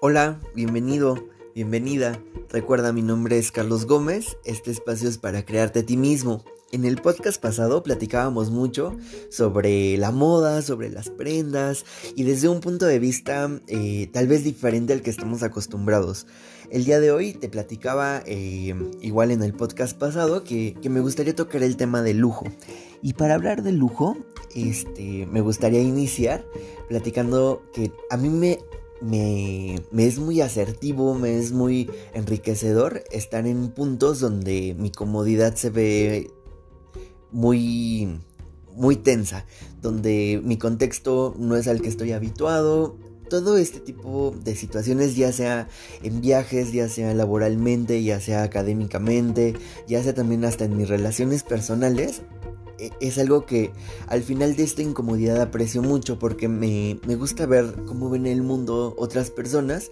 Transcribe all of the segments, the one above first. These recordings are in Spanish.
Hola, bienvenido, bienvenida. Recuerda, mi nombre es Carlos Gómez. Este espacio es para crearte a ti mismo. En el podcast pasado platicábamos mucho sobre la moda, sobre las prendas y desde un punto de vista eh, tal vez diferente al que estamos acostumbrados. El día de hoy te platicaba eh, igual en el podcast pasado que, que, me gustaría tocar el tema del lujo. Y para hablar del lujo, este, me gustaría iniciar platicando que a mí me me, es muy asertivo, me es muy enriquecedor estar en puntos donde mi comodidad se ve muy, muy tensa, donde mi contexto no es al que estoy habituado. Todo este tipo de situaciones, ya sea en viajes, ya sea laboralmente, ya sea académicamente, ya sea también hasta en mis relaciones personales, es algo que al final de esta incomodidad aprecio mucho porque me, gusta ver cómo ven el mundo otras personas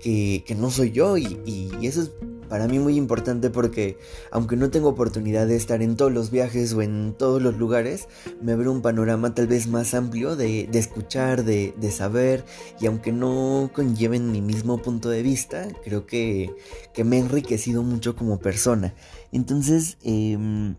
que, no soy yo y, eso es para mí muy importante porque aunque no tengo oportunidad de estar en todos los viajes o en todos los lugares, me abre un panorama tal vez más amplio de, escuchar, de, saber y aunque no conlleven mi mismo punto de vista, creo que, que me ha enriquecido mucho como persona. Entonces, eh,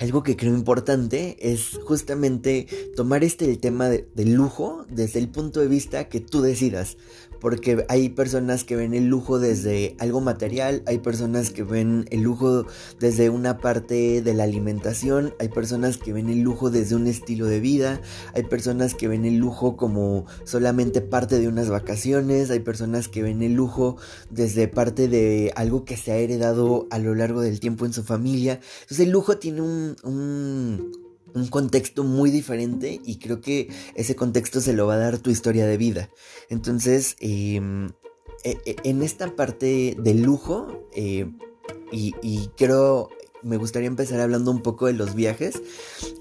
algo que creo importante es justamente tomar este el tema de, del lujo desde el punto de vista que tú decidas porque hay personas que ven el lujo desde algo material, hay personas que ven el lujo desde una parte de la alimentación, hay personas que ven el lujo desde un estilo de vida, hay personas que ven el lujo como solamente parte de unas vacaciones, hay personas que ven el lujo desde parte de algo que se ha heredado a lo largo del tiempo en su familia. Entonces el lujo tiene un, un un contexto muy diferente y creo que ese contexto se lo va a dar tu historia de vida. Entonces, em, e, e, en esta parte del lujo, eh, y, creo, me gustaría empezar hablando un poco de los viajes.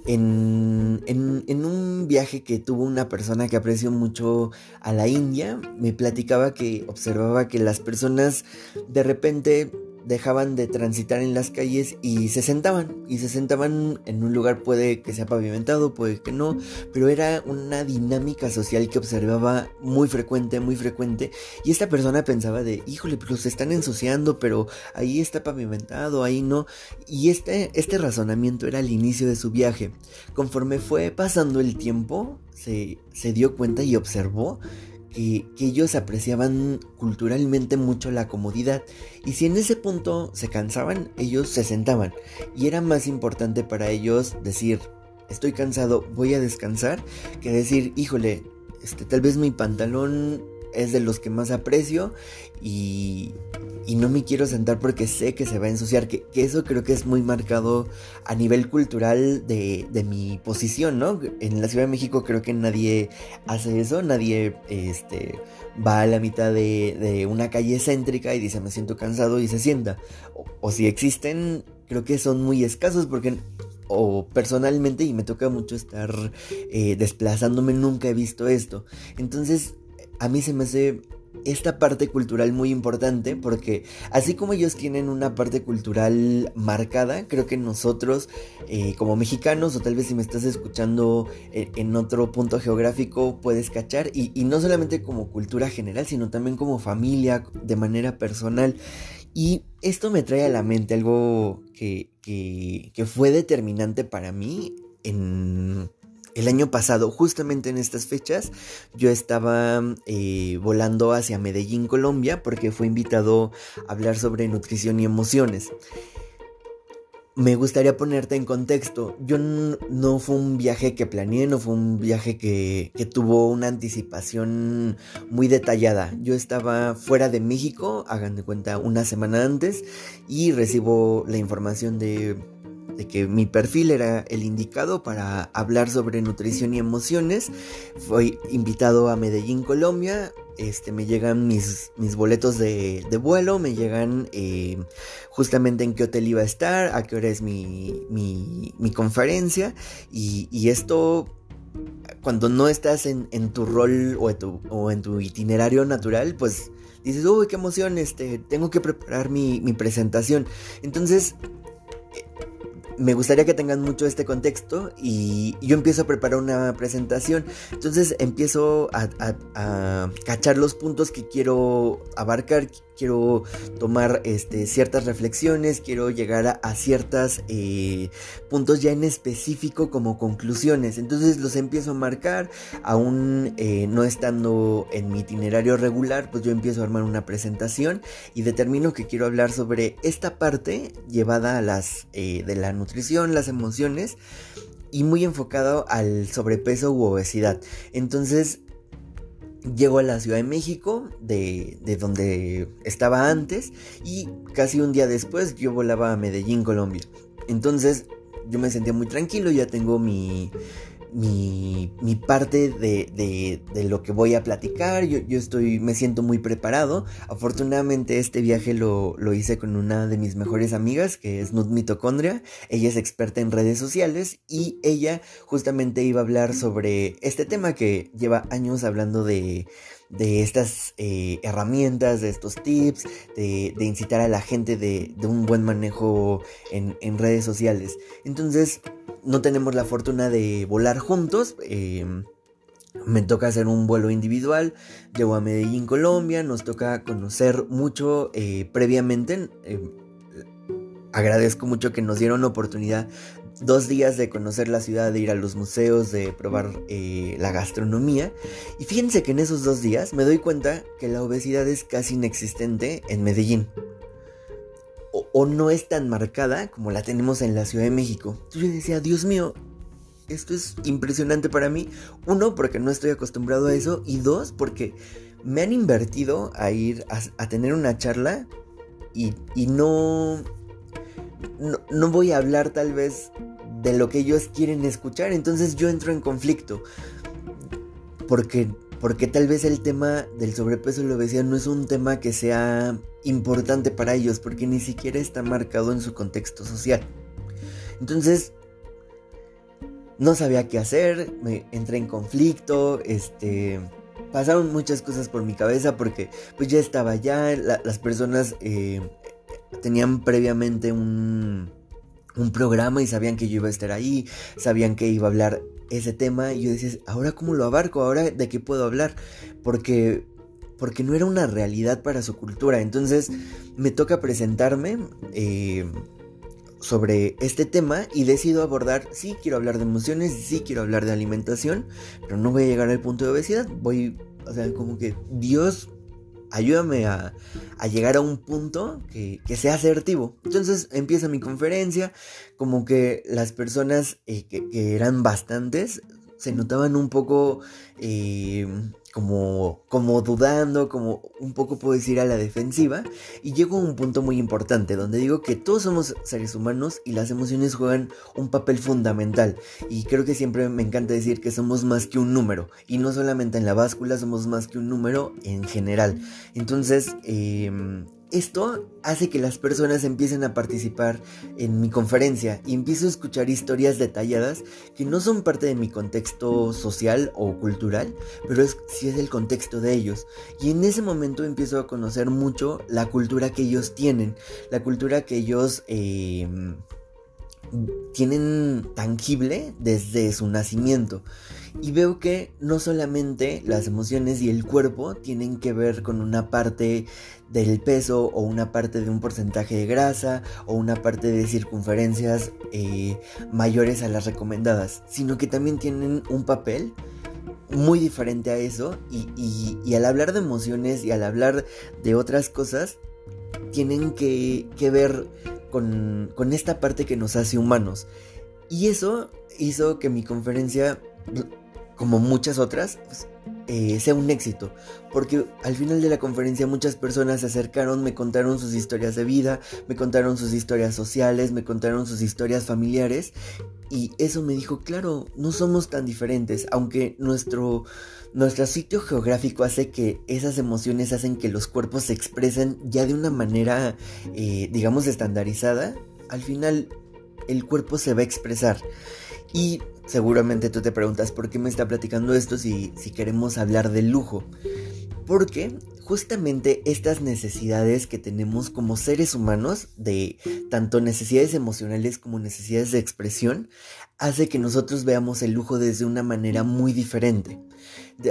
En, en, un viaje que tuvo una persona que aprecio mucho a la India, me platicaba que observaba que las personas de repente dejaban de transitar en las calles y se sentaban. Y se sentaban en un lugar, puede que sea pavimentado, puede que no, pero era una dinámica social que observaba muy frecuente, muy frecuente. Y esta persona pensaba de, híjole, pero se están ensuciando, pero ahí está pavimentado, ahí no. Y este, este razonamiento era el inicio de su viaje. Conforme fue pasando el tiempo, se, se dio cuenta y observó que, ellos apreciaban culturalmente mucho la comodidad. Y si en ese punto se cansaban, ellos se sentaban. Y era más importante para ellos decir, estoy cansado, voy a descansar, que decir, híjole, este, tal vez mi pantalón es de los que más aprecio y, y no me quiero sentar porque sé que se va a ensuciar, que, eso creo que es muy marcado a nivel cultural de, de, mi posición, ¿no? En la Ciudad de México creo que nadie hace eso, nadie este, va a la mitad de, de una calle céntrica y dice me siento cansado y se sienta. O, si existen, creo que son muy escasos porque o personalmente y me toca mucho estar eh, desplazándome, nunca he visto esto. Entonces, a mí se me hace esta parte cultural muy importante porque así como ellos tienen una parte cultural marcada, creo que nosotros eh, como mexicanos o tal vez si me estás escuchando eh, en otro punto geográfico puedes cachar y, no solamente como cultura general sino también como familia de manera personal. Y esto me trae a la mente algo que, que fue determinante para mí en el año pasado, justamente en estas fechas, yo estaba eh, volando hacia Medellín, Colombia, porque fue invitado a hablar sobre nutrición y emociones. Me gustaría ponerte en contexto. Yo no, fue un viaje que planeé, no fue un viaje que, que, tuvo una anticipación muy detallada. Yo estaba fuera de México, hagan de cuenta, una semana antes y recibo la información de de que mi perfil era el indicado para hablar sobre nutrición y emociones. Fui invitado a Medellín, Colombia. Este, me llegan mis, mis boletos de, vuelo, me llegan eh, justamente en qué hotel iba a estar, a qué hora es mi, mi, conferencia. Y, esto cuando no estás en, tu rol o en tu, o en tu, itinerario natural, pues dices, uy, qué emoción, este, tengo que preparar mi, mi presentación. Entonces, me gustaría que tengan mucho este contexto y yo empiezo a preparar una presentación. Entonces empiezo a, cachar los puntos que quiero abarcar, quiero tomar este, ciertas reflexiones, quiero llegar a, a ciertos eh, puntos ya en específico como conclusiones. Entonces los empiezo a marcar, aún eh, no estando en mi itinerario regular, pues yo empiezo a armar una presentación y determino que quiero hablar sobre esta parte llevada a las eh, de la nutrición, las emociones y muy enfocado al sobrepeso u obesidad. Entonces llego a la Ciudad de México, de, de, donde estaba antes, y casi un día después yo volaba a Medellín, Colombia. Entonces yo me sentía muy tranquilo, ya tengo mi, mi, mi parte de, de, de, lo que voy a platicar. Yo, yo, estoy, me siento muy preparado. Afortunadamente este viaje lo, lo, hice con una de mis mejores amigas, que es Nut Mitocondria. Ella es experta en redes sociales y ella justamente iba a hablar sobre este tema que lleva años hablando de de estas eh, herramientas, de estos tips, de, de, incitar a la gente de, de un buen manejo en, en, redes sociales. Entonces, no tenemos la fortuna de volar juntos. Eh, me toca hacer un vuelo individual, llego a Medellín, Colombia, nos toca conocer mucho eh, previamente. Eh, agradezco mucho que nos dieron oportunidad dos días de conocer la ciudad, de ir a los museos, de probar eh, la gastronomía. Y fíjense que en esos dos días me doy cuenta que la obesidad es casi inexistente en Medellín. O, no es tan marcada como la tenemos en la Ciudad de México. Entonces yo decía, Dios mío, esto es impresionante para mí. Uno, porque no estoy acostumbrado a eso. Y dos, porque me han invertido a ir a, tener una charla y, y no, no, no, voy a hablar tal vez de lo que ellos quieren escuchar. Entonces yo entro en conflicto. Porque, porque tal vez el tema del sobrepeso y la obesidad no es un tema que sea importante para ellos. Porque ni siquiera está marcado en su contexto social. Entonces, no sabía qué hacer. Me entré en conflicto. Este pasaron muchas cosas por mi cabeza porque pues ya estaba allá, las personas eh, tenían previamente un, un programa y sabían que yo iba a estar ahí, sabían que iba a hablar ese tema y yo decía, ahora cómo lo abarco, ahora de qué puedo hablar, porque porque no era una realidad para su cultura, entonces me toca presentarme eh, sobre este tema y decido abordar, sí quiero hablar de emociones, sí quiero hablar de alimentación, pero no voy a llegar al punto de obesidad, voy, o sea, como que Dios ayúdame a, llegar a un punto que, sea asertivo. Entonces empieza mi conferencia, como que las personas eh, que, que, eran bastantes se notaban un poco eh, como, como dudando, como un poco puedo decir a la defensiva. Y llego a un punto muy importante donde digo que todos somos seres humanos y las emociones juegan un papel fundamental. Y creo que siempre me encanta decir que somos más que un número. Y no solamente en la báscula, somos más que un número en general. Entonces, eh, esto hace que las personas empiecen a participar en mi conferencia y empiezo a escuchar historias detalladas que no son parte de mi contexto social o cultural, pero sí es el contexto de ellos. Y en ese momento empiezo a conocer mucho la cultura que ellos tienen, la cultura que ellos... Eh, tienen tangible desde su nacimiento. Y veo que no solamente las emociones y el cuerpo tienen que ver con una parte del peso o una parte de un porcentaje de grasa o una parte de circunferencias eh, mayores a las recomendadas, sino que también tienen un papel muy diferente a eso y, y, al hablar de emociones y al hablar de otras cosas, tienen que, ver con, con esta parte que nos hace humanos. Y eso hizo que mi conferencia, como muchas otras, pues, eh, sea un éxito. Porque al final de la conferencia muchas personas se acercaron, me contaron sus historias de vida, me contaron sus historias sociales, me contaron sus historias familiares. Y eso me dijo, claro, no somos tan diferentes, aunque nuestro, nuestro sitio geográfico hace que esas emociones hacen que los cuerpos se expresen ya de una manera, eh, digamos, estandarizada. Al final el cuerpo se va a expresar. Y seguramente tú te preguntas por qué me está platicando esto si, si queremos hablar de lujo. Porque justamente estas necesidades que tenemos como seres humanos, de tanto necesidades emocionales como necesidades de expresión, hace que nosotros veamos el lujo desde una manera muy diferente.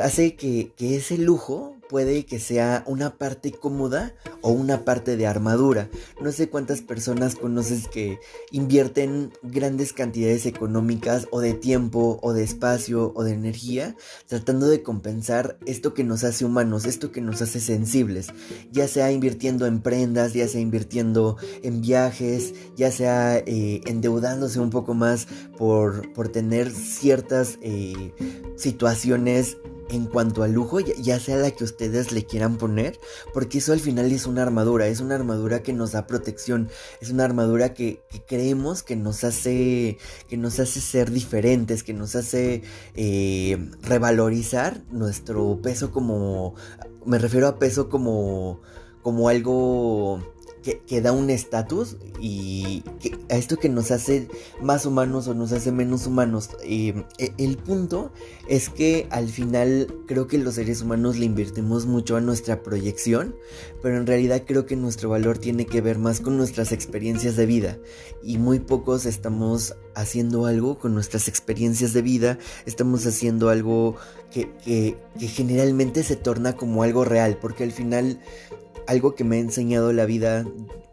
Hace que, que ese lujo puede que sea una parte cómoda o una parte de armadura. No sé cuántas personas conoces que invierten grandes cantidades económicas o de tiempo o de espacio o de energía tratando de compensar esto que nos hace humanos, esto que nos hace sensibles, ya sea invirtiendo en prendas, ya sea invirtiendo en viajes, ya sea eh, endeudándose un poco más por, por tener ciertas eh, situaciones en cuanto al lujo, ya sea la que ustedes le quieran poner, porque eso al final es una armadura, es una armadura que nos da protección, es una armadura que, creemos que nos hace, que nos hace ser diferentes, que nos hace eh, revalorizar nuestro peso como, me refiero a peso como, como algo que, da un estatus y a esto que nos hace más humanos o nos hace menos humanos. E, el punto es que al final creo que los seres humanos le invertimos mucho a nuestra proyección, pero en realidad creo que nuestro valor tiene que ver más con nuestras experiencias de vida y muy pocos estamos haciendo algo con nuestras experiencias de vida, estamos haciendo algo que, que generalmente se torna como algo real, porque al final algo que me ha enseñado la vida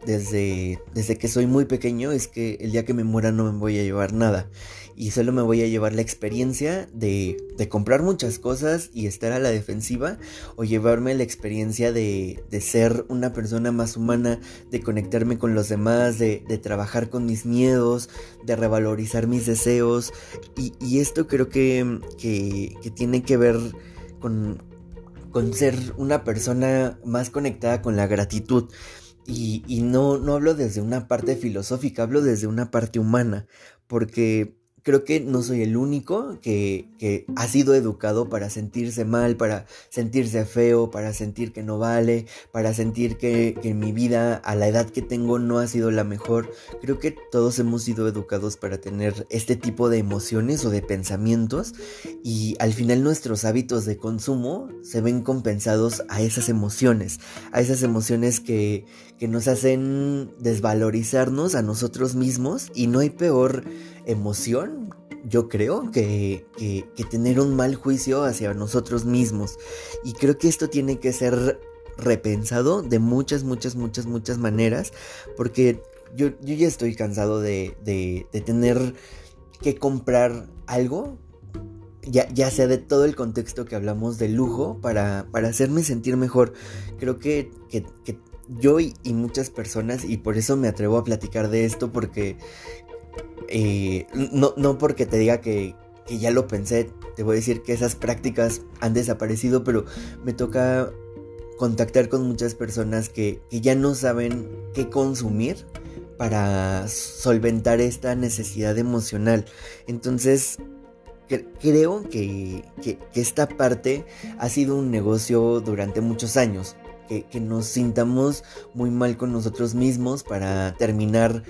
desde, desde que soy muy pequeño es que el día que me muera no me voy a llevar nada. Y solo me voy a llevar la experiencia de, de comprar muchas cosas y estar a la defensiva. O llevarme la experiencia de, de ser una persona más humana, de conectarme con los demás, de, de trabajar con mis miedos, de revalorizar mis deseos. Y, y esto creo que, que, que tiene que ver con, con ser una persona más conectada con la gratitud. Y, y no, no hablo desde una parte filosófica, hablo desde una parte humana, porque creo que no soy el único que, ha sido educado para sentirse mal, para sentirse feo, para sentir que no vale, para sentir que, que, mi vida a la edad que tengo no ha sido la mejor. Creo que todos hemos sido educados para tener este tipo de emociones o de pensamientos y al final nuestros hábitos de consumo se ven compensados a esas emociones, a esas emociones que, que nos hacen desvalorizarnos a nosotros mismos y no hay peor emoción, yo creo, que, que, tener un mal juicio hacia nosotros mismos. Y creo que esto tiene que ser repensado de muchas, muchas, muchas, muchas maneras, porque yo, yo ya estoy cansado de, de, tener que comprar algo, ya, ya, sea de todo el contexto que hablamos de lujo, para, para hacerme sentir mejor. Creo que, que yo y, muchas personas, y por eso me atrevo a platicar de esto, porque eh, no, no porque te diga que, que ya lo pensé, te voy a decir que esas prácticas han desaparecido, pero me toca contactar con muchas personas que, que ya no saben qué consumir para solventar esta necesidad emocional. Entonces, creo que, que, esta parte ha sido un negocio durante muchos años. Que, nos sintamos muy mal con nosotros mismos para terminar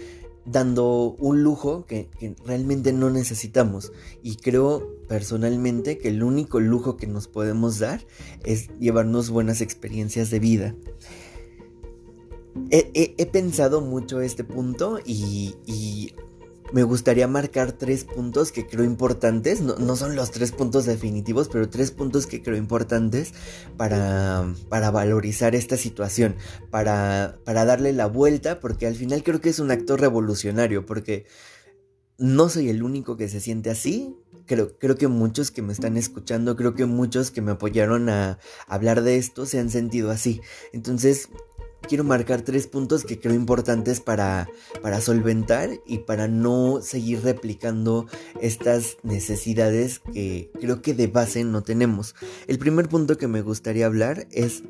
dando un lujo que, realmente no necesitamos. Y creo personalmente que el único lujo que nos podemos dar es llevarnos buenas experiencias de vida. He, pensado mucho este punto y me gustaría marcar tres puntos que creo importantes. No, son los tres puntos definitivos, pero tres puntos que creo importantes para, para valorizar esta situación, para, para darle la vuelta, porque al final creo que es un acto revolucionario, porque no soy el único que se siente así. Creo, creo que muchos que me están escuchando, creo que muchos que me apoyaron a hablar de esto se han sentido así. Entonces, quiero marcar tres puntos que creo importantes para, para solventar y para no seguir replicando estas necesidades que creo que de base no tenemos. El primer punto que me gustaría hablar es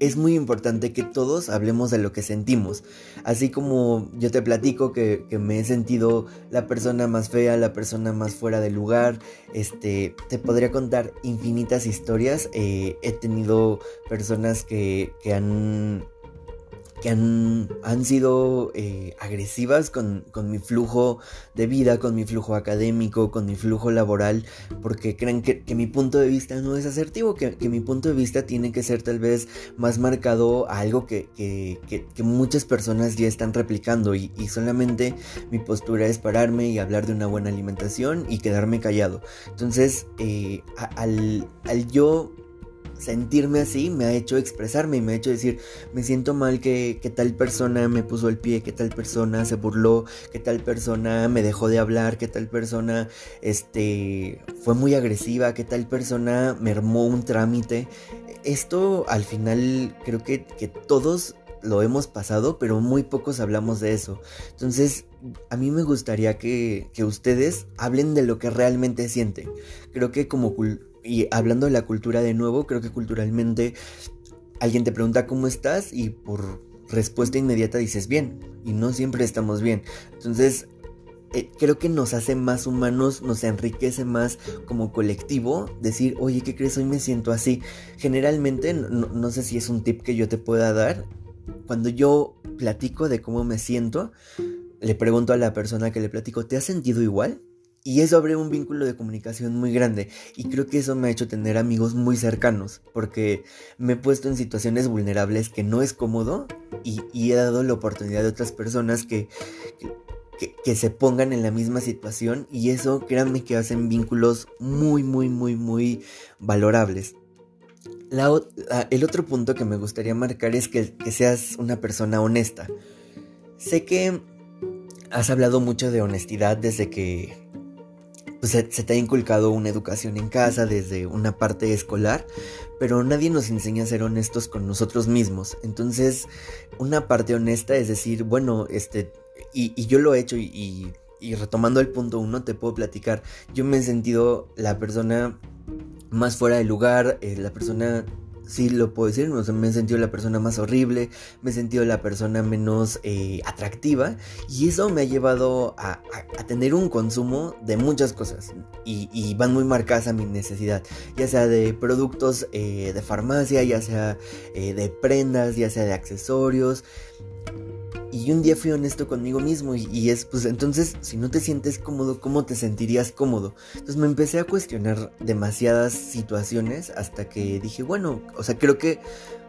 es muy importante que todos hablemos de lo que sentimos. Así como yo te platico que, me he sentido la persona más fea, la persona más fuera de lugar. Este, te podría contar infinitas historias. Eh, he tenido personas que, que han que han, han sido eh, agresivas con, con, mi flujo de vida, con mi flujo académico, con mi flujo laboral, porque creen que, que mi punto de vista no es asertivo, que, que, mi punto de vista tiene que ser tal vez más marcado a algo que, muchas personas ya están replicando y, y, solamente mi postura es pararme y hablar de una buena alimentación y quedarme callado. Entonces, eh, al, al yo sentirme así me ha hecho expresarme y me ha hecho decir, me siento mal que, que, tal persona me puso el pie, que tal persona se burló, que tal persona me dejó de hablar, que tal persona este, fue muy agresiva, que tal persona me armó un trámite. Esto al final creo que, que todos lo hemos pasado, pero muy pocos hablamos de eso. Entonces, a mí me gustaría que, que ustedes hablen de lo que realmente sienten. Creo que como y hablando de la cultura de nuevo, creo que culturalmente alguien te pregunta cómo estás y por respuesta inmediata dices bien. Y no siempre estamos bien. Entonces, eh, creo que nos hace más humanos, nos enriquece más como colectivo decir, oye, ¿qué crees? Hoy me siento así. Generalmente, no, no sé si es un tip que yo te pueda dar. Cuando yo platico de cómo me siento, le pregunto a la persona que le platico, ¿te has sentido igual? Y eso abre un vínculo de comunicación muy grande. Y creo que eso me ha hecho tener amigos muy cercanos. Porque me he puesto en situaciones vulnerables que no es cómodo. Y, he dado la oportunidad de otras personas que, que, se pongan en la misma situación. Y eso, créanme que hacen vínculos muy, muy, muy, muy valorables. el otro punto que me gustaría marcar es que seas una persona honesta. Sé que has hablado mucho de honestidad desde que pues se, te ha inculcado una educación en casa desde una parte escolar, pero nadie nos enseña a ser honestos con nosotros mismos. Entonces, una parte honesta es decir, bueno, este, y, yo lo he hecho y, y retomando el punto uno, te puedo platicar, yo me he sentido la persona más fuera de lugar, eh, la persona sí lo puedo decir, me he sentido la persona más horrible, me he sentido la persona menos eh, atractiva y eso me ha llevado a, tener un consumo de muchas cosas y, van muy marcadas a mi necesidad, ya sea de productos eh, de farmacia, ya sea eh, de prendas, ya sea de accesorios y un día fui honesto conmigo mismo y, es, pues entonces, si no te sientes cómodo, ¿cómo te sentirías cómodo? Entonces me empecé a cuestionar demasiadas situaciones hasta que dije, bueno, o sea, creo que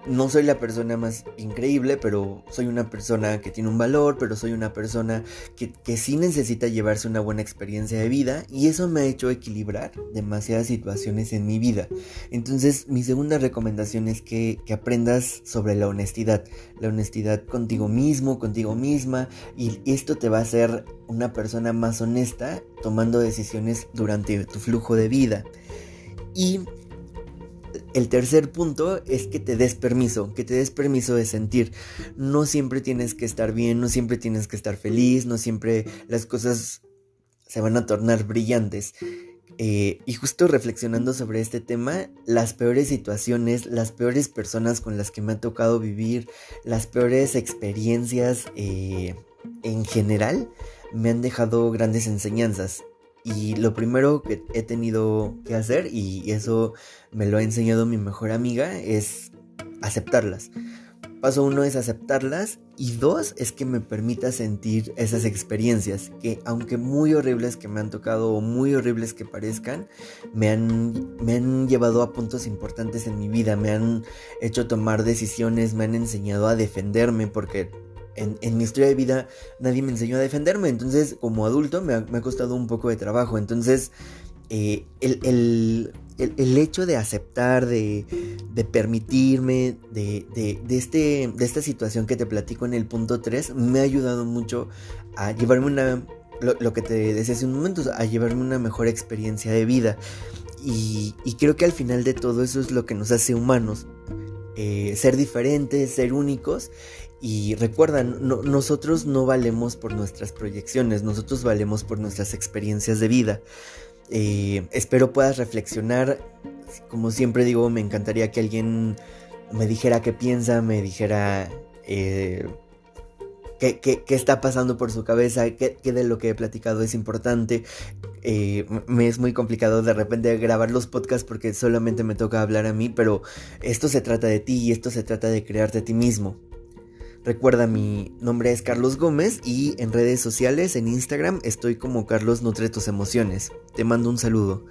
no soy la persona más increíble, pero soy una persona que tiene un valor, pero soy una persona que, que, sí necesita llevarse una buena experiencia de vida y eso me ha hecho equilibrar demasiadas situaciones en mi vida. Entonces mi segunda recomendación es que, que aprendas sobre la honestidad, la honestidad contigo mismo, contigo misma y esto te va a hacer una persona más honesta tomando decisiones durante tu flujo de vida. Y el tercer punto es que te des permiso, que te des permiso de sentir. No siempre tienes que estar bien, no siempre tienes que estar feliz, no siempre las cosas se van a tornar brillantes. Eh, y justo reflexionando sobre este tema, las peores situaciones, las peores personas con las que me ha tocado vivir, las peores experiencias eh, en general, me han dejado grandes enseñanzas. Y lo primero que he tenido que hacer, y eso me lo ha enseñado mi mejor amiga, es aceptarlas. Paso uno es aceptarlas y dos es que me permita sentir esas experiencias que aunque muy horribles que me han tocado o muy horribles que parezcan, me han, me han llevado a puntos importantes en mi vida, me han hecho tomar decisiones, me han enseñado a defenderme porque en, mi historia de vida nadie me enseñó a defenderme. Entonces, como adulto, me ha, costado un poco de trabajo. Entonces, eh, el, hecho de aceptar, de, permitirme, de, este, de esta situación que te platico en el punto 3, me ha ayudado mucho a llevarme una, lo, que te decía hace un momento, a llevarme una mejor experiencia de vida. Y, creo que al final de todo eso es lo que nos hace humanos. Eh, ser diferentes, ser únicos y recuerda, nosotros no valemos por nuestras proyecciones, nosotros valemos por nuestras experiencias de vida. Eh, espero puedas reflexionar. Como siempre digo, me encantaría que alguien me dijera qué piensa, me dijera eh, qué, está pasando por su cabeza, qué, de lo que he platicado es importante. Eh, me es muy complicado de repente grabar los podcasts porque solamente me toca hablar a mí, pero esto se trata de ti y esto se trata de crearte a ti mismo. Recuerda, mi nombre es Carlos Gómez y en redes sociales, en Instagram, estoy como Carlos Nutre Tus Emociones. Te mando un saludo.